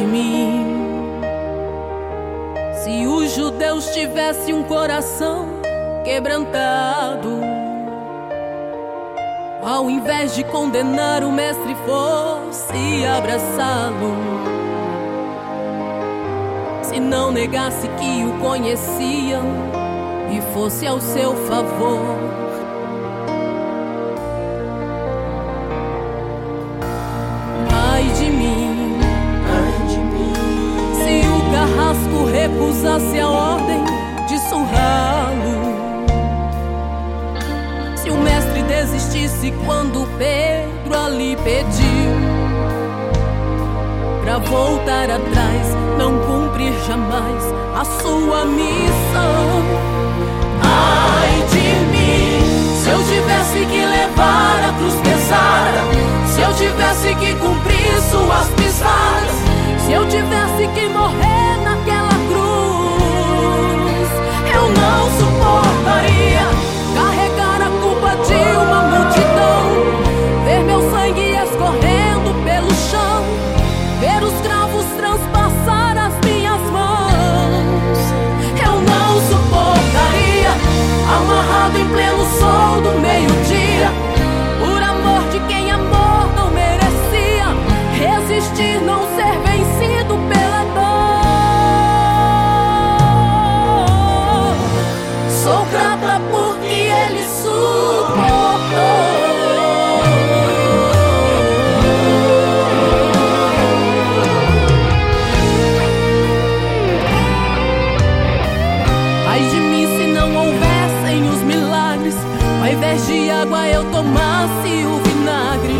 de mim. Se os judeus tivessem um coração quebrantado, ao invés de condenar o mestre, fosse abraçá-lo. Se não negasse que o conheciam e fosse ao seu favor. Quando Pedro ali pediu pra voltar atrás, não cumprir jamais a sua missão. Ai de mim, se eu tivesse que levar a cruz pesada, se eu tivesse que cumprir suas pisadas, se eu tivesse que morrer invés de água eu tomasse o vinagre.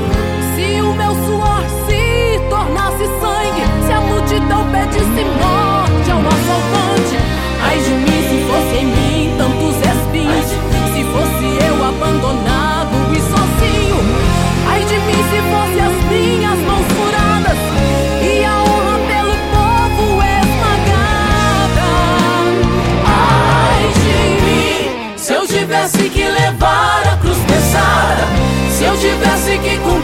Tivesse que levar a cruz pesada, se eu tivesse que cumprir